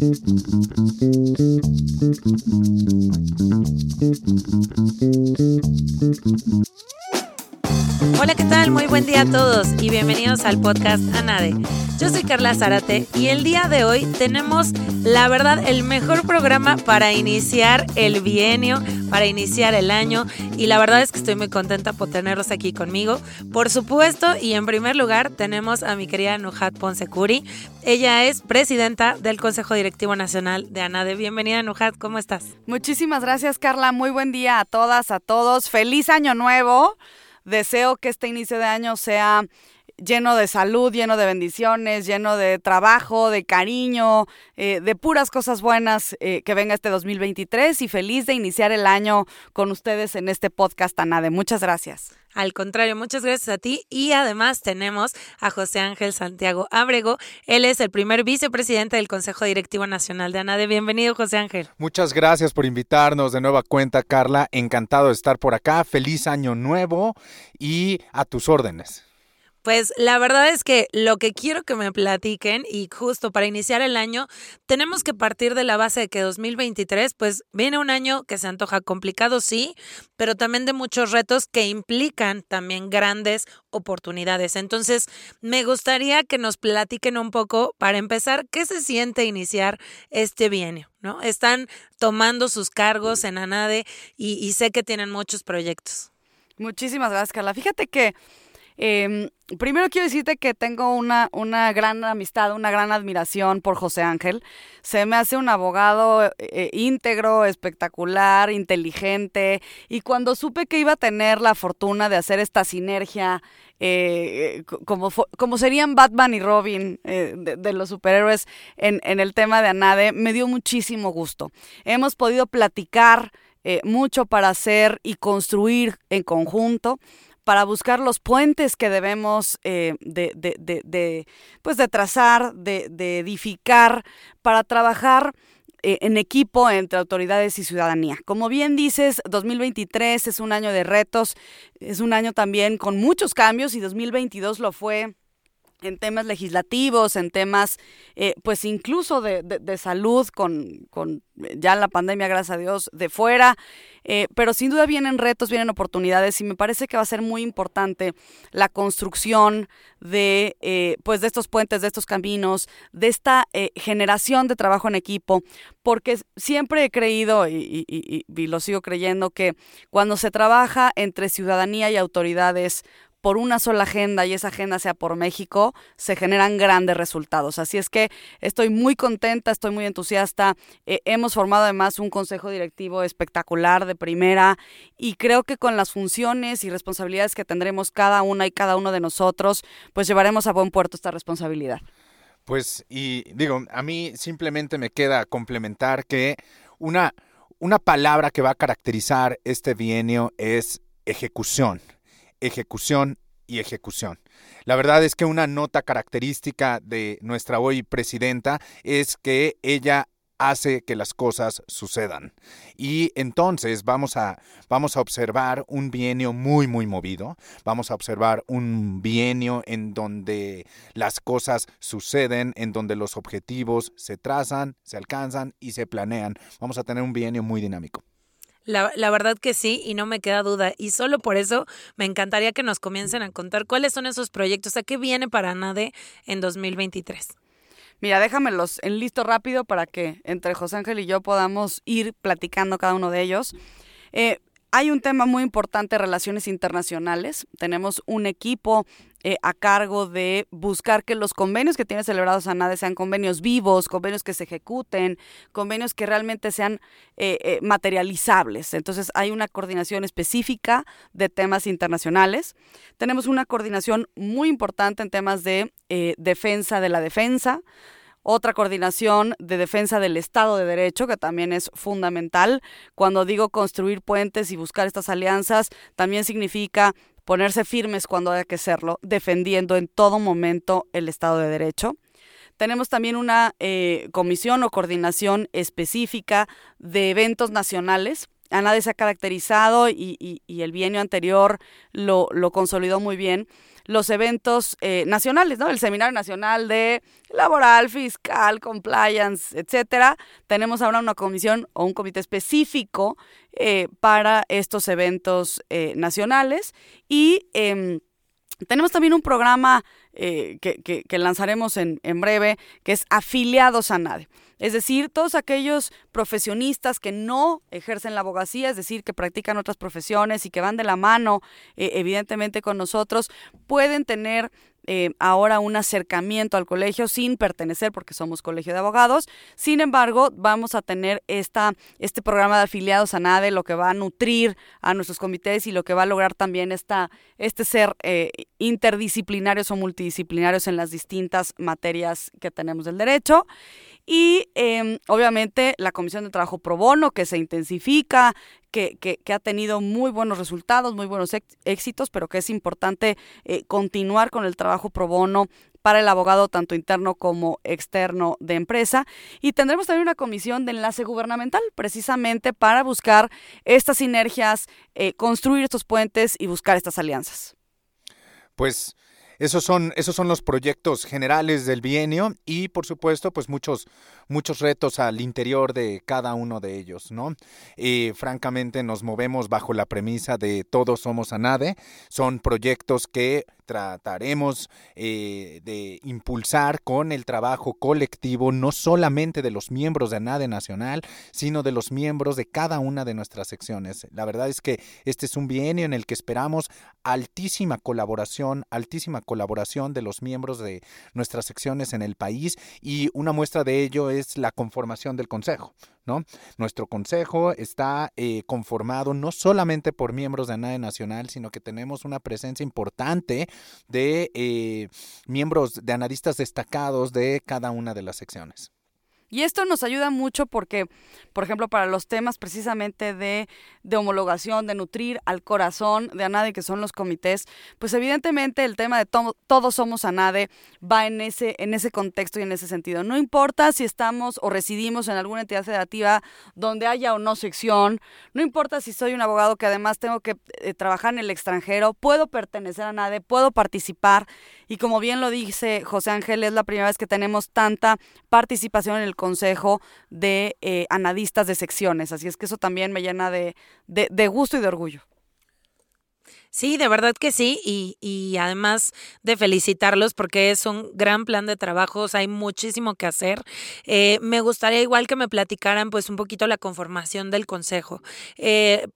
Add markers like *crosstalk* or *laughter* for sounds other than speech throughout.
Thank you. Hola, ¿qué tal? Muy buen día a todos y bienvenidos al podcast ANADE. Yo soy Carla Zárate y el día de hoy tenemos, la verdad, el mejor programa para iniciar el bienio, para iniciar el año y la verdad es que estoy muy contenta por tenerlos aquí conmigo. Por supuesto, y en primer lugar tenemos a mi querida Nujat Ponsecuri. Ella es presidenta del Consejo Directivo Nacional de ANADE. Bienvenida, Nujat, ¿cómo estás? Muchísimas gracias, Carla. Muy buen día a todas, a todos. Feliz año nuevo. Deseo que este inicio de año sea lleno de salud, lleno de bendiciones, lleno de trabajo, de cariño, eh, de puras cosas buenas eh, que venga este 2023 y feliz de iniciar el año con ustedes en este podcast ANADE. Muchas gracias. Al contrario, muchas gracias a ti y además tenemos a José Ángel Santiago Abrego. Él es el primer vicepresidente del Consejo Directivo Nacional de ANADE. Bienvenido, José Ángel. Muchas gracias por invitarnos de nueva cuenta, Carla. Encantado de estar por acá. Feliz año nuevo y a tus órdenes. Pues la verdad es que lo que quiero que me platiquen y justo para iniciar el año, tenemos que partir de la base de que 2023 pues viene un año que se antoja complicado, sí, pero también de muchos retos que implican también grandes oportunidades. Entonces, me gustaría que nos platiquen un poco para empezar qué se siente iniciar este bienio, ¿no? Están tomando sus cargos en ANADE y, y sé que tienen muchos proyectos. Muchísimas gracias, Carla. Fíjate que eh, primero quiero decirte que tengo una, una gran amistad, una gran admiración por José Ángel. Se me hace un abogado eh, íntegro, espectacular, inteligente. Y cuando supe que iba a tener la fortuna de hacer esta sinergia, eh, como, como serían Batman y Robin eh, de, de, los superhéroes en, en el tema de Anade, me dio muchísimo gusto. Hemos podido platicar mucho para hacer y construir en conjunto para buscar los puentes que debemos eh, de, de, de, pues de trazar, de, edificar, para trabajar eh, en equipo entre autoridades y ciudadanía. Como bien dices, 2023 es un año de retos, es un año también con muchos cambios y 2022 lo fue en temas legislativos, en temas, eh, pues incluso de, de, salud, con, con, ya la pandemia, gracias a Dios, de fuera. Eh, pero sin duda vienen retos, vienen oportunidades y me parece que va a ser muy importante la construcción de, eh, pues de estos puentes, de estos caminos, de esta eh, generación de trabajo en equipo, porque siempre he creído y, y, y lo sigo creyendo que cuando se trabaja entre ciudadanía y autoridades, por una sola agenda y esa agenda sea por México, se generan grandes resultados. Así es que estoy muy contenta, estoy muy entusiasta. Eh, hemos formado además un consejo directivo espectacular de primera y creo que con las funciones y responsabilidades que tendremos cada una y cada uno de nosotros, pues llevaremos a buen puerto esta responsabilidad. Pues y digo, a mí simplemente me queda complementar que una, una palabra que va a caracterizar este bienio es ejecución ejecución y ejecución. La verdad es que una nota característica de nuestra hoy presidenta es que ella hace que las cosas sucedan. Y entonces vamos a, vamos a observar un bienio muy, muy movido. Vamos a observar un bienio en donde las cosas suceden, en donde los objetivos se trazan, se alcanzan y se planean. Vamos a tener un bienio muy dinámico. La, la, verdad que sí, y no me queda duda. Y solo por eso me encantaría que nos comiencen a contar cuáles son esos proyectos, a qué viene para NADE en 2023. Mira, déjamelos en listo rápido para que entre José Ángel y yo podamos ir platicando cada uno de ellos. Eh, hay un tema muy importante, relaciones internacionales. Tenemos un equipo eh, a cargo de buscar que los convenios que tiene celebrados ANADE sean convenios vivos, convenios que se ejecuten, convenios que realmente sean eh, eh, materializables. Entonces hay una coordinación específica de temas internacionales. Tenemos una coordinación muy importante en temas de defensa de la defensa otra coordinación de defensa del Estado de Derecho, que también es fundamental. Cuando digo construir puentes y buscar estas alianzas, también significa ponerse firmes cuando haya que serlo, defendiendo en todo momento el Estado de Derecho. Tenemos también una eh, comisión o coordinación específica de eventos nacionales ANADE se ha caracterizado y, el bienio anterior lo, lo consolidó muy bien los eventos eh, nacionales, ¿no? El Seminario Nacional de Laboral, Fiscal, Compliance, etcétera. Tenemos ahora una comisión o un comité específico eh, para estos eventos eh, nacionales y em, tenemos también un programa que, lanzaremos en, en breve que es Afiliados a NADE. Es decir, todos aquellos profesionistas que no ejercen la abogacía, es decir, que practican otras profesiones y que van de la mano, eh, evidentemente, con nosotros, pueden tener eh, ahora un acercamiento al colegio sin pertenecer porque somos colegio de abogados. Sin embargo, vamos a tener esta, este programa de afiliados a NADE, lo que va a nutrir a nuestros comités y lo que va a lograr también esta, este ser eh, interdisciplinarios o multidisciplinarios en las distintas materias que tenemos del derecho. Y em, obviamente la Comisión de Trabajo Pro Bono, que se intensifica, que, que, ha tenido muy buenos resultados, muy buenos éxitos, pero que es importante eh, continuar con el trabajo pro bono para el abogado tanto interno como externo de empresa. Y tendremos también una comisión de enlace gubernamental, precisamente para buscar estas sinergias, eh, construir estos puentes y buscar estas alianzas. Pues esos son, esos son los proyectos generales del bienio y por supuesto pues muchos, muchos retos al interior de cada uno de ellos, ¿no? Y francamente nos movemos bajo la premisa de todos somos ANADE, son proyectos que trataremos eh, de impulsar con el trabajo colectivo, no solamente de los miembros de ANADE Nacional, sino de los miembros de cada una de nuestras secciones. La verdad es que este es un bienio en el que esperamos altísima colaboración, altísima colaboración de los miembros de nuestras secciones en el país y una muestra de ello es la conformación del Consejo. ¿No? Nuestro consejo está eh, conformado no solamente por miembros de ANADE Nacional, sino que tenemos una presencia importante de eh, miembros de analistas destacados de cada una de las secciones. Y esto nos ayuda mucho porque, por ejemplo, para los temas precisamente de, homologación, de nutrir al corazón de ANADE, que son los comités, pues evidentemente el tema de todos somos ANADE va en ese, en ese contexto y en ese sentido. No importa si estamos o residimos en alguna entidad federativa donde haya o no sección, no importa si soy un abogado que además tengo que eh, trabajar en el extranjero, puedo pertenecer a ANADE, puedo participar y como bien lo dice José Ángel, es la primera vez que tenemos tanta participación en el consejo de eh, anadistas de secciones. Así es que eso también me llena de, de, gusto y de orgullo. Sí, de verdad que sí, y, y, además de felicitarlos porque es un gran plan de trabajos, hay muchísimo que hacer. Eh, me gustaría igual que me platicaran pues un poquito la conformación del consejo. Eh,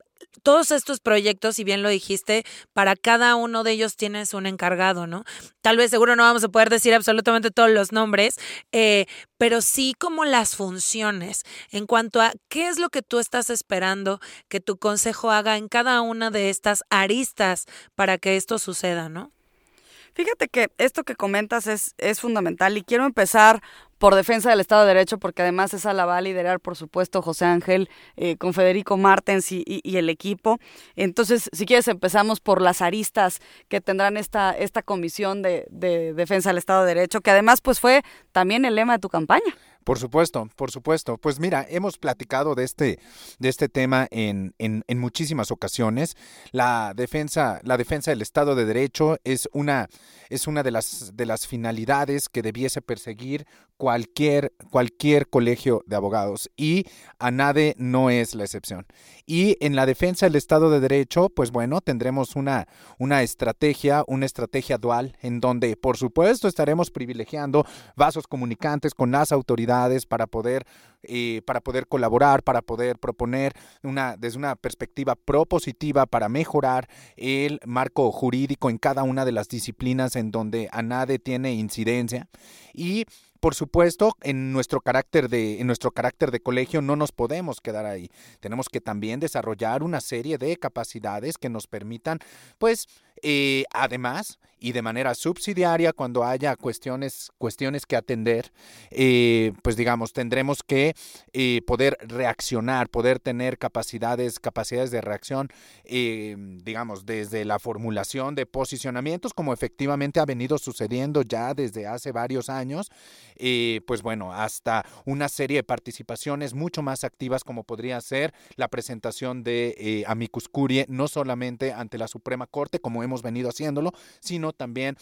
todos estos proyectos, si bien lo dijiste, para cada uno de ellos tienes un encargado, ¿no? Tal vez seguro no vamos a poder decir absolutamente todos los nombres, eh, pero sí como las funciones en cuanto a qué es lo que tú estás esperando que tu consejo haga en cada una de estas aristas para que esto suceda, ¿no? Fíjate que esto que comentas es, es fundamental y quiero empezar por defensa del Estado de Derecho, porque además esa la va a liderar, por supuesto, José Ángel eh, con Federico Martens y, el equipo. Entonces, si quieres, empezamos por las aristas que tendrán esta, esta comisión de, de defensa del Estado de Derecho, que además pues fue también el lema de tu campaña. Por supuesto, por supuesto. Pues mira, hemos platicado de este, de este tema en, en, en, muchísimas ocasiones. La defensa, la defensa del Estado de Derecho es una, es una de las, de las finalidades que debiese perseguir cualquier, cualquier colegio de abogados y ANADE no es la excepción. Y en la defensa del Estado de Derecho, pues bueno, tendremos una, una estrategia, una estrategia dual en donde, por supuesto, estaremos privilegiando vasos comunicantes con las autoridades para poder, eh, para poder colaborar, para poder proponer una, desde una perspectiva propositiva para mejorar el marco jurídico en cada una de las disciplinas en donde ANADE tiene incidencia. Y por supuesto, en nuestro carácter de, en nuestro carácter de colegio no nos podemos quedar ahí. Tenemos que también desarrollar una serie de capacidades que nos permitan, pues, eh, además, y de manera subsidiaria cuando haya cuestiones, cuestiones que atender, eh, pues digamos, tendremos que eh, poder reaccionar, poder tener capacidades, capacidades de reacción, eh, digamos, desde la formulación de posicionamientos, como efectivamente ha venido sucediendo ya desde hace varios años, pues bueno, hasta una serie de participaciones mucho más activas como podría ser la presentación de Amicus Curie, no solamente ante la Suprema Corte, como hemos venido haciéndolo, sino también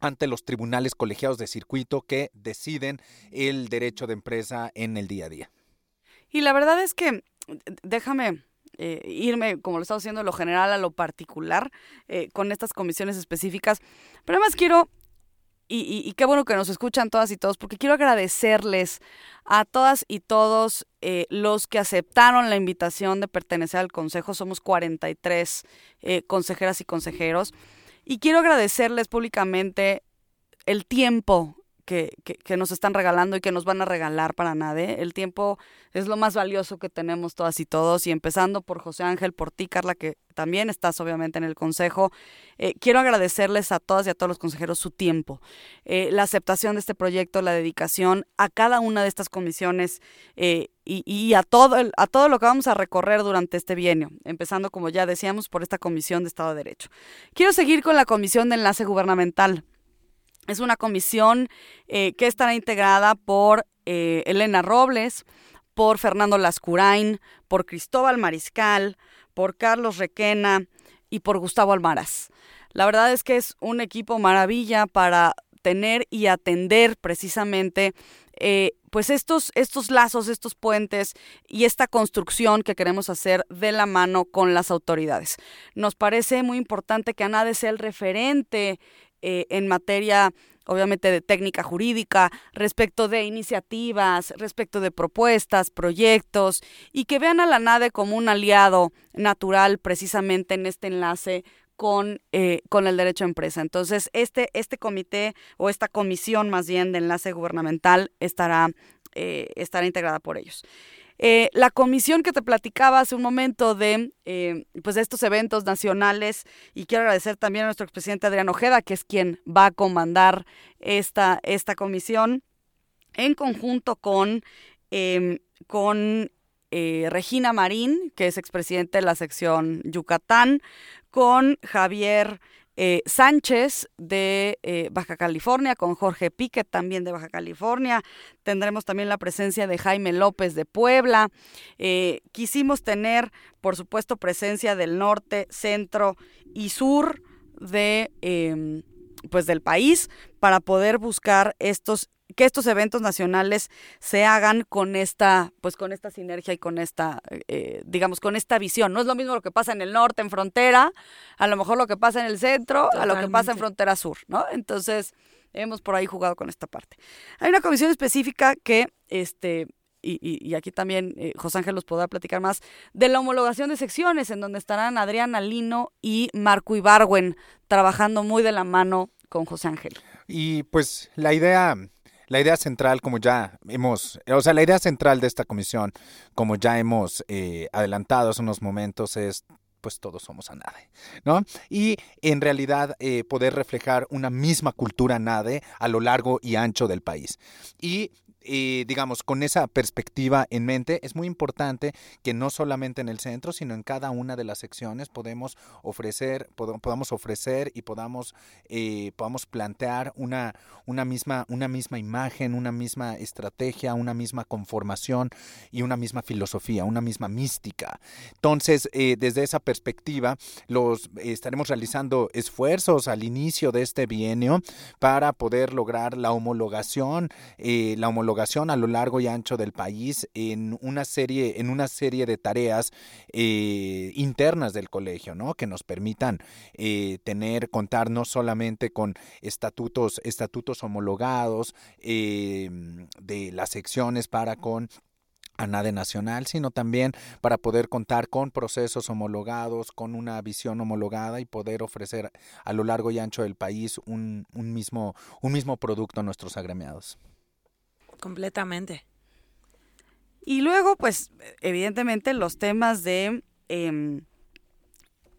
ante los tribunales colegiados de circuito que deciden el derecho de empresa en el día a día. Y la verdad es que, déjame eh, irme, como lo estamos haciendo, lo general a lo particular, eh, con estas comisiones específicas, pero además quiero, y, qué bueno que nos escuchan todas y todos, porque quiero agradecerles a todas y todos eh, los que aceptaron la invitación de pertenecer al Consejo. Somos 43 consejeras y consejeros. Y quiero agradecerles públicamente el tiempo que, que, nos están regalando y que nos van a regalar para nadie. El tiempo es lo más valioso que tenemos todas y todos. Y empezando por José Ángel, por ti, Carla, que también estás obviamente en el consejo. Eh, quiero agradecerles a todas y a todos los consejeros su tiempo, eh, la aceptación de este proyecto, la dedicación a cada una de estas comisiones eh, y, a, todo a todo lo que vamos a recorrer durante este bienio, empezando, como ya decíamos, por esta Comisión de Estado de Derecho. Quiero seguir con la Comisión de Enlace Gubernamental. Es una comisión que estará integrada por Elena Robles, por Fernando Lascurain, por Cristóbal Mariscal, por Carlos Requena y por Gustavo Almaraz. La verdad es que es un equipo maravilla para tener y atender precisamente eh, pues estos, estos lazos, estos puentes y esta construcción que queremos hacer de la mano con las autoridades. Nos parece muy importante que ANADE sea el referente eh, en materia obviamente de técnica jurídica, respecto de iniciativas, respecto de propuestas, proyectos, y que vean a la NADE como un aliado natural precisamente en este enlace con, eh, con el derecho a empresa. Entonces, este, este comité o esta comisión más bien de enlace gubernamental estará, eh, estará integrada por ellos. Eh, la comisión que te platicaba hace un momento de, eh, pues estos eventos nacionales, y quiero agradecer también a nuestro expresidente Adrián Ojeda, que es quien va a comandar esta, esta comisión, en conjunto con, em, con eh, Regina Marín, que es expresidente de la sección Yucatán, con Javier eh, Sánchez de eh, Baja California, con Jorge Piquet también de Baja California. Tendremos también la presencia de Jaime López de Puebla. Quisimos tener, por supuesto, presencia del norte, centro y sur de em, pues del país para poder buscar estos que estos eventos nacionales se hagan con esta, pues con esta sinergia y con esta, eh, digamos, con esta visión. No es lo mismo lo que pasa en el norte, en frontera, a lo mejor lo que pasa en el centro, a lo que pasa en frontera sur, ¿no? Entonces, hemos por ahí jugado con esta parte. Hay una comisión específica que, este, y, y, aquí también eh, José Ángel los podrá platicar más, de la homologación de secciones, en donde estarán Adriana Lino y Marco Ibarwen trabajando muy de la mano con José Ángel. Y pues la idea la idea central, como ya hemos, o sea, la idea central de esta comisión, como ya hemos eh, adelantado hace unos momentos, es pues todos somos ANADE, ¿no? Y en realidad eh, poder reflejar una misma cultura NADE a lo largo y ancho del país. Y digamos, con esa perspectiva en mente, es muy importante que no solamente en el centro, sino en cada una de las secciones podemos ofrecer, podamos ofrecer y podamos, eh, podamos plantear una, una, misma, una misma imagen, una misma estrategia, una misma conformación y una misma filosofía, una misma mística. Entonces, eh, desde esa perspectiva, los estaremos realizando esfuerzos al inicio de este bienio para poder lograr la homologación, eh, la homologación a lo largo y ancho del país en una serie, en una serie de tareas eh, internas del colegio, ¿no? Que nos permitan eh, tener, contar no solamente con estatutos, estatutos homologados eh, de las secciones para con ANADE nacional, sino también para poder contar con procesos homologados, con una visión homologada y poder ofrecer a lo largo y ancho del país un, un mismo, un mismo producto a nuestros agremiados. Completamente. Y luego, pues, evidentemente los temas de em,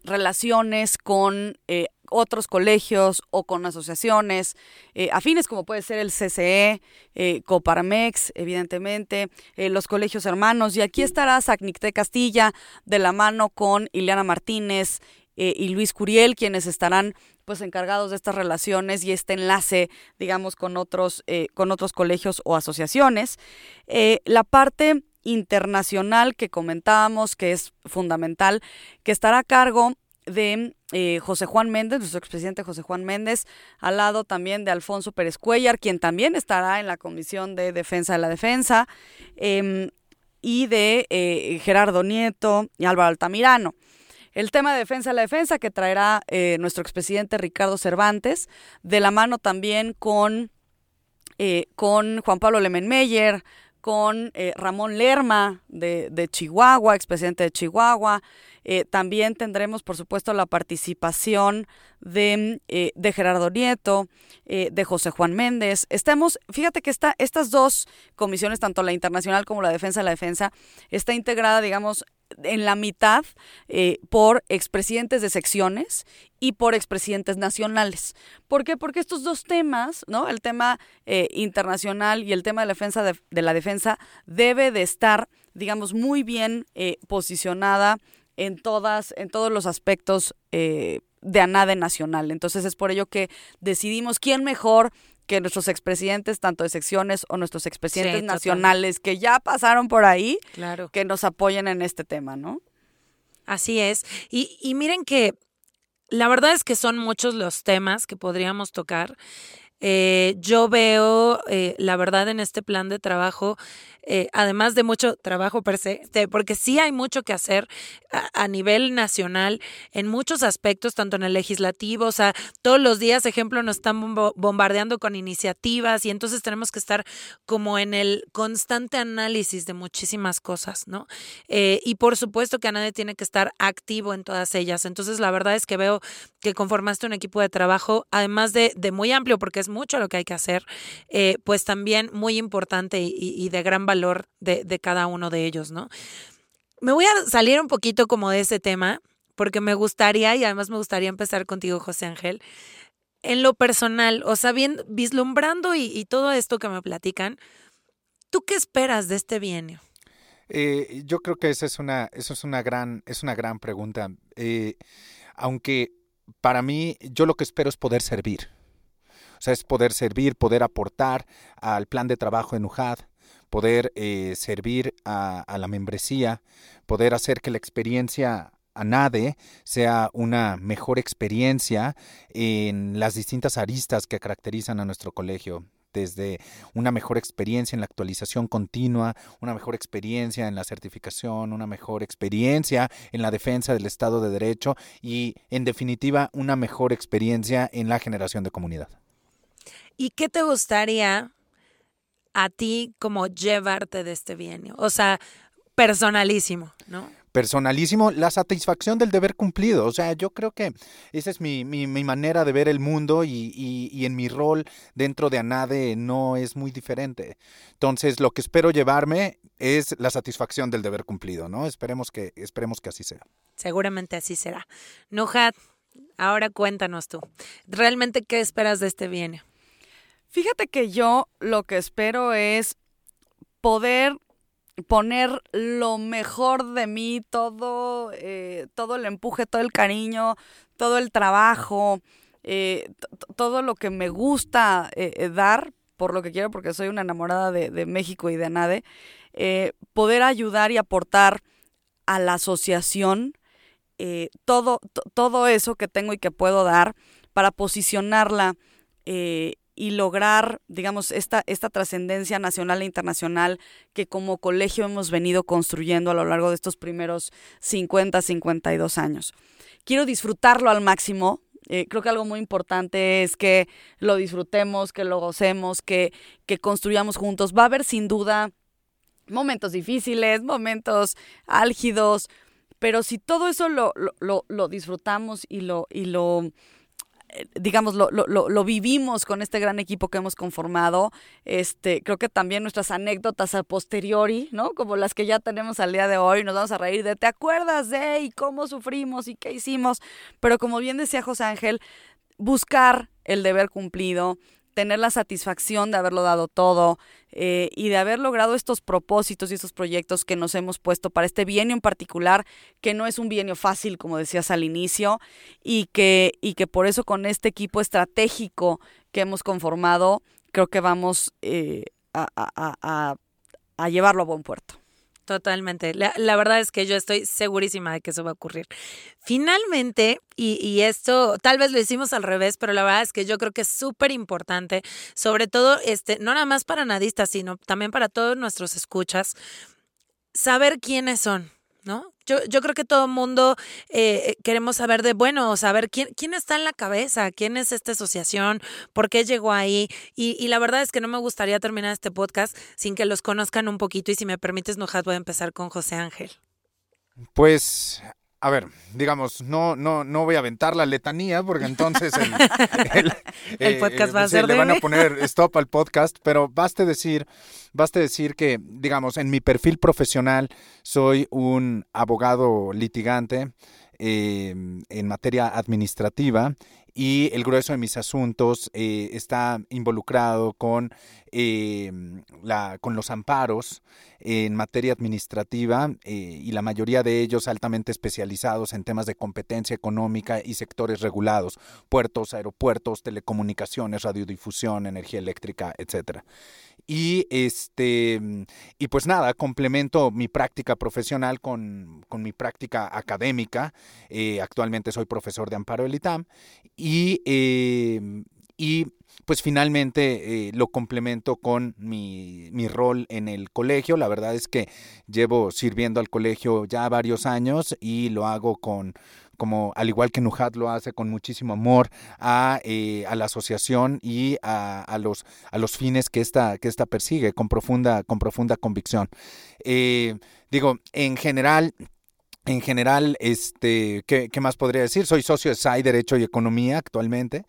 relaciones con eh, otros colegios o con asociaciones eh, afines como puede ser el CCE, eh, Coparmex, evidentemente, los colegios hermanos. Y aquí estará Sacnicté Castilla de la mano con Ileana Martínez y Luis Curiel, quienes estarán pues encargados de estas relaciones y este enlace, digamos, con otros, con otros colegios o asociaciones. la parte internacional que comentábamos, que es fundamental, que estará a cargo de eh, José Juan Méndez, nuestro expresidente José Juan Méndez, al lado también de Alfonso Pérez Cuellar, quien también estará en la Comisión de Defensa de la Defensa, em, y de eh, Gerardo Nieto y Álvaro Altamirano. El tema de defensa de la defensa que traerá eh, nuestro expresidente Ricardo Cervantes, de la mano también con, con Juan Pablo Lemenmeyer, con eh, Ramón Lerma de, de, Chihuahua, expresidente de Chihuahua. Eh, también tendremos, por supuesto, la participación de, eh, de Gerardo Nieto, de José Juan Méndez. Estamos, fíjate que está estas dos comisiones, tanto la internacional como la defensa de la defensa, está integrada, digamos, en la mitad eh, por expresidentes de secciones y por expresidentes nacionales. ¿Por qué? Porque estos dos temas, ¿no? El tema eh, internacional y el tema de la defensa de, la defensa debe de estar, digamos, muy bien eh, posicionada en todas, en todos los aspectos de ANADE nacional. Entonces es por ello que decidimos quién mejor que nuestros expresidentes, tanto de secciones o nuestros expresidentes nacionales que ya pasaron por ahí, claro. que nos apoyen en este tema, ¿no? Así es. Y, y miren que la verdad es que son muchos los temas que podríamos tocar. Eh, yo veo, eh, la verdad, en este plan de trabajo, eh, además de mucho trabajo per se, este, porque sí hay mucho que hacer a, nivel nacional en muchos aspectos, tanto en el legislativo, o sea, todos los días, ejemplo, nos están bombardeando con iniciativas y entonces tenemos que estar como en el constante análisis de muchísimas cosas, ¿no? y por supuesto que a nadie tiene que estar activo en todas ellas. Entonces, la verdad es que veo que conformaste un equipo de trabajo, además de, de muy amplio, porque es mucho lo que hay que hacer, eh, pues también muy importante y, de gran valor de, cada uno de ellos, ¿no? Me voy a salir un poquito como de ese tema, porque me gustaría, y además me gustaría empezar contigo, José Ángel, en lo personal, o sea, bien, vislumbrando y, todo esto que me platican, ¿tú qué esperas de este bienio? Eh, yo creo que esa es una, eso es una gran, es una gran pregunta. Eh, aunque para mí, yo lo que espero es poder servir. O sea, es poder servir, poder aportar al plan de trabajo en UJAD, poder eh, servir a, la membresía, poder hacer que la experiencia ANADE sea una mejor experiencia en las distintas aristas que caracterizan a nuestro colegio desde una mejor experiencia en la actualización continua, una mejor experiencia en la certificación, una mejor experiencia en la defensa del Estado de Derecho y, en definitiva, una mejor experiencia en la generación de comunidad. ¿Y qué te gustaría a ti como llevarte de este bienio? O sea, personalísimo, ¿no? personalísimo, la satisfacción del deber cumplido. O sea, yo creo que esa es mi, mi, manera de ver el mundo y, y, en mi rol dentro de ANADE no es muy diferente. Entonces, lo que espero llevarme es la satisfacción del deber cumplido, ¿no? Esperemos que, esperemos que así sea. Seguramente así será. Nujat, ahora cuéntanos tú. ¿Realmente qué esperas de este bienio? Fíjate que yo lo que espero es poder poner lo mejor de mí, todo, eh, todo el empuje, todo el cariño, todo el trabajo, eh, todo lo que me gusta eh, dar, por lo que quiero, porque soy una enamorada de, México y de NADE, poder ayudar y aportar a la asociación todo, todo eso que tengo y que puedo dar para posicionarla y lograr, digamos, esta, esta trascendencia nacional e internacional que como colegio hemos venido construyendo a lo largo de estos primeros 50, 52 años. Quiero disfrutarlo al máximo. Eh, creo que algo muy importante es que lo disfrutemos, que lo gocemos, que, que construyamos juntos. Va a haber sin duda momentos difíciles, momentos álgidos, pero si todo eso lo, lo, lo disfrutamos y lo, y lo digamos, lo, lo, lo, vivimos con este gran equipo que hemos conformado. Este, creo que también nuestras anécdotas a posteriori, ¿no? Como las que ya tenemos al día de hoy, nos vamos a reír de, ¿te acuerdas de y cómo sufrimos y qué hicimos? Pero como bien decía José Ángel, buscar el deber cumplido, tener la satisfacción de haberlo dado todo eh, y de haber logrado estos propósitos y estos proyectos que nos hemos puesto para este bienio en particular, que no es un bienio fácil, como decías al inicio, y que, y que por eso con este equipo estratégico que hemos conformado, creo que vamos eh, a llevarlo a buen puerto. Totalmente. La, verdad es que yo estoy segurísima de que eso va a ocurrir. Finalmente, y, y, esto tal vez lo hicimos al revés, pero la verdad es que yo creo que es súper importante, sobre todo, este, no nada más para nadistas, sino también para todos nuestros escuchas, saber quiénes son, ¿no? Yo, yo creo que todo el mundo eh, queremos saber de, bueno, saber quién, quién está en la cabeza, quién es esta asociación, por qué llegó ahí. Y, y, la verdad es que no me gustaría terminar este podcast sin que los conozcan un poquito. Y si me permites, Nojat, voy a empezar con José Ángel. Pues a ver, digamos, no, no, no voy a aventar la letanía porque entonces el, *laughs* el, podcast va a ser le van a poner stop al podcast, pero baste decir, baste decir que, digamos, en mi perfil profesional soy un abogado litigante eh, en materia administrativa y el grueso de mis asuntos eh, está involucrado con, eh, la, con los amparos en materia administrativa eh, y la mayoría de ellos altamente especializados en temas de competencia económica y sectores regulados, puertos, aeropuertos, telecomunicaciones, radiodifusión, energía eléctrica, etcétera. Y este y pues nada, complemento mi práctica profesional con, con mi práctica académica. actualmente soy profesor de amparo del ITAM y, eh, y pues finalmente eh, lo complemento con mi, mi, rol en el colegio. La verdad es que llevo sirviendo al colegio ya varios años y lo hago con como al igual que Nujat lo hace con muchísimo amor a, eh, la asociación y a, los, a los fines que esta, que esta persigue con profunda, con profunda convicción. digo, en general, en general, este, ¿qué, ¿qué, más podría decir? Soy socio de SAI Derecho y Economía actualmente.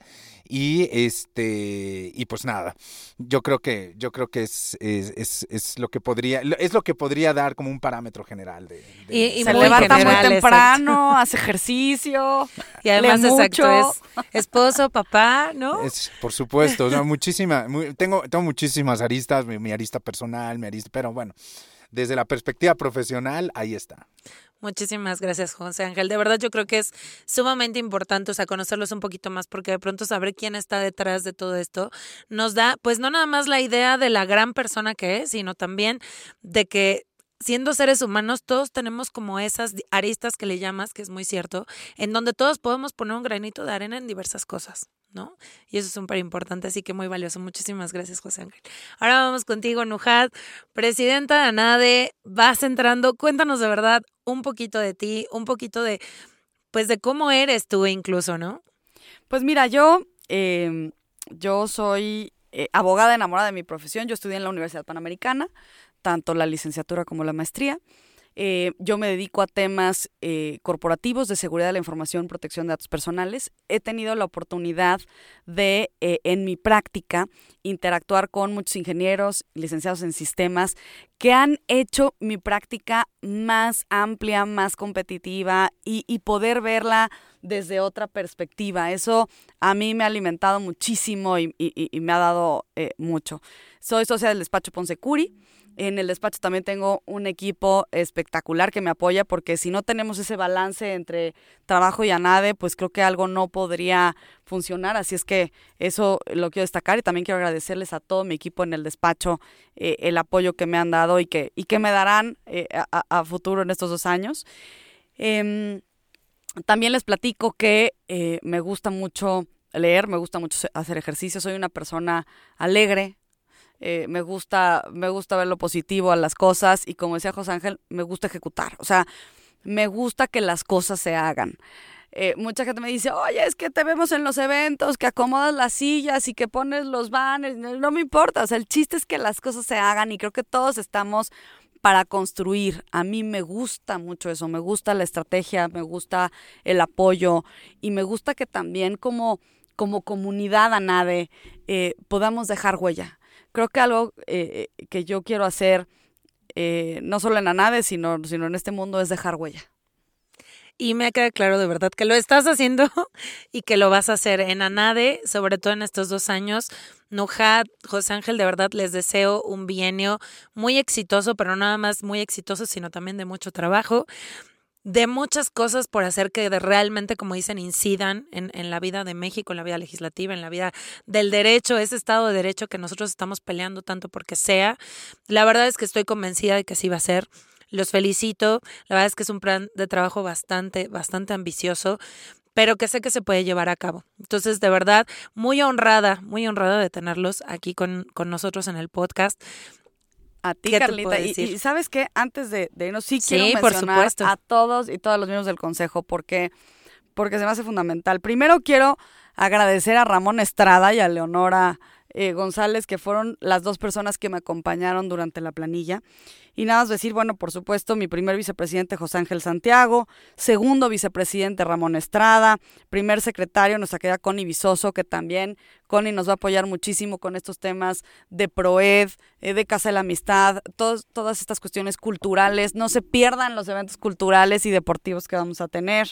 Y este, y pues nada, yo creo que, yo creo que es, es, es, lo que podría, es lo que podría dar como un parámetro general de, y, se levanta muy temprano, hace ejercicio. Y además, exacto, es esposo, papá, ¿no? Es, por supuesto, o muchísima, tengo, tengo muchísimas aristas, mi, mi arista personal, mi arista, pero bueno, desde la perspectiva profesional, ahí está. Muchísimas gracias, José Ángel. De verdad yo creo que es sumamente importante, o sea, conocerlos un poquito más, porque de pronto saber quién está detrás de todo esto nos da, pues no nada más la idea de la gran persona que es, sino también de que siendo seres humanos, todos tenemos como esas aristas que le llamas, que es muy cierto, en donde todos podemos poner un granito de arena en diversas cosas. ¿No? Y eso es súper importante, así que muy valioso. Muchísimas gracias, José Ángel. Ahora vamos contigo, Nujad, presidenta de ANADE, vas entrando, cuéntanos de verdad un poquito de ti, un poquito de, pues de cómo eres tú incluso, ¿no? Pues mira, yo, em, yo soy eh, abogada enamorada de mi profesión, yo estudié en la Universidad Panamericana, tanto la licenciatura como la maestría. Eh, yo me dedico a temas eh, corporativos de seguridad de la información, protección de datos personales. He tenido la oportunidad de, eh, en mi práctica, interactuar con muchos ingenieros, licenciados en sistemas, que han hecho mi práctica más amplia, más competitiva y, poder verla desde otra perspectiva. Eso a mí me ha alimentado muchísimo y, y me ha dado mucho. Soy socia del despacho Ponce Curi. En el despacho también tengo un equipo espectacular que me apoya porque si no tenemos ese balance entre trabajo y ANADE, pues creo que algo no podría funcionar. Así es que eso lo quiero destacar y también quiero agradecerles a todo mi equipo en el despacho eh, el apoyo que me han dado y que, y que me darán eh, a, futuro en estos dos años. Em, también les platico que eh, me gusta mucho leer, me gusta mucho hacer ejercicio, soy una persona alegre, eh, me gusta, me gusta ver lo positivo a las cosas y como decía José Ángel, me gusta ejecutar. O sea, me gusta que las cosas se hagan. Eh, mucha gente me dice, oye, es que te vemos en los eventos, que acomodas las sillas y que pones los banners. No, me importa, o sea, el chiste es que las cosas se hagan y creo que todos estamos para construir. A mí me gusta mucho eso, me gusta la estrategia, me gusta el apoyo y me gusta que también como como comunidad ANADE eh, podamos dejar huella. Creo que algo eh, que yo quiero hacer, no solo en ANADE, sino, sino en este mundo, es dejar huella y me queda claro de verdad que lo estás haciendo *laughs* y que lo vas a hacer en ANADE, sobre todo en estos dos años. Nujat, José Ángel, de verdad les deseo un bienio muy exitoso, pero no nada más muy exitoso, sino también de mucho trabajo, de muchas cosas por hacer que realmente, como dicen, incidan en, en la vida de México, en la vida legislativa, en la vida del derecho, ese Estado de Derecho que nosotros estamos peleando tanto porque sea. La verdad es que estoy convencida de que así va a ser. Los felicito. La verdad es que es un plan de trabajo bastante, bastante ambicioso pero que sé que se puede llevar a cabo. Entonces, de verdad, muy honrada, muy honrada de tenerlos aquí con, con nosotros en el podcast. A ti, Carlita. Y, sabes qué, antes de, de irnos, sí, quiero mencionar a todos y todos los miembros del consejo porque, porque se me hace fundamental. Primero quiero agradecer a Ramón Estrada y a Leonora eh, González, que fueron las dos personas que me acompañaron durante la planilla. Y nada más decir, bueno, por supuesto, mi primer vicepresidente José Ángel Santiago, segundo vicepresidente Ramón Estrada, primer secretario nuestra querida Connie Visoso, que también Connie nos va a apoyar muchísimo con estos temas de PROED, eh, de Casa de la Amistad, todas estas cuestiones culturales. No se pierdan los eventos culturales y deportivos que vamos a tener.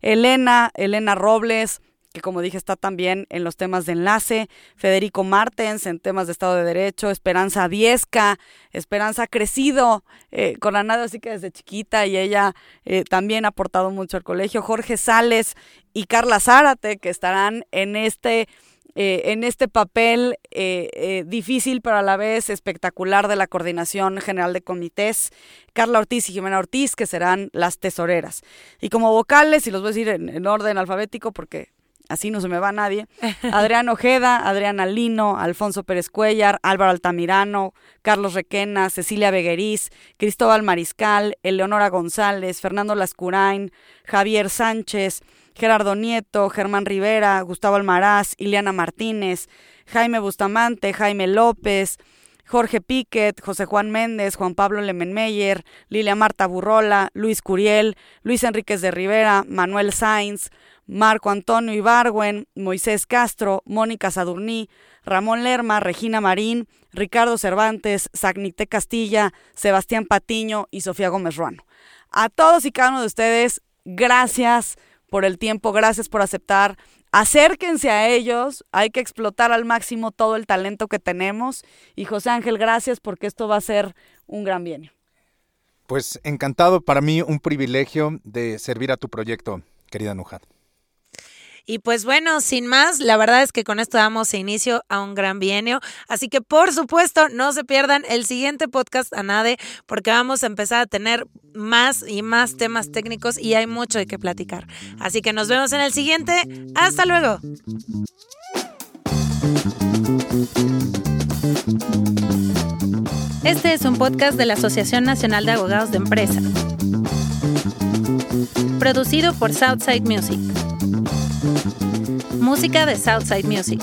Elena, Elena Robles, que como dije está también en los temas de enlace, Federico Martens en temas de Estado de Derecho, Esperanza Viesca, Esperanza ha crecido eh, con la nada así que desde chiquita y ella eh, también ha aportado mucho al colegio, Jorge Sales y Carla Zárate que estarán en este... Eh, en este papel difícil pero a la vez espectacular de la Coordinación General de Comités, Carla Ortiz y Jimena Ortiz, que serán las tesoreras. Y como vocales, y los voy a decir en orden alfabético porque así no se me va nadie, Adrián Ojeda, Adriana Lino, Alfonso Pérez Cuellar, Álvaro Altamirano, Carlos Requena, Cecilia Begueriz, Cristóbal Mariscal, Eleonora González, Fernando Lascurain, Javier Sánchez, Gerardo Nieto, Germán Rivera, Gustavo Almaraz, Ileana Martínez, Jaime Bustamante, Jaime López, Jorge Piquet, José Juan Méndez, Juan Pablo Lemenmeyer, Lilia Marta Burrola, Luis Curiel, Luis Enríquez de Rivera, Manuel Sainz, Marco Antonio Ibargüen, Moisés Castro, Mónica Sadurní, Ramón Lerma, Regina Marín, Ricardo Cervantes, Sagnité Castilla, Sebastián Patiño y Sofía Gómez Ruano. A todos y cada uno de ustedes, gracias por el tiempo, gracias por aceptar. Acérquense a ellos, hay que explotar al máximo todo el talento que tenemos. Y José Ángel, gracias porque esto va a ser un gran bien. Pues encantado, para mí un privilegio de servir a tu proyecto, querida Nujat. Y pues bueno, sin más, la verdad es que con esto damos inicio a un gran bienio. Así que por supuesto, no se pierdan el siguiente podcast ANADE porque vamos a empezar a tener más y más temas técnicos y hay mucho de qué platicar. Así que nos vemos en el siguiente. Hasta luego. Este es un podcast de la Asociación Nacional de Abogados de Empresa. Producido por Southside Music. Música de Southside Music.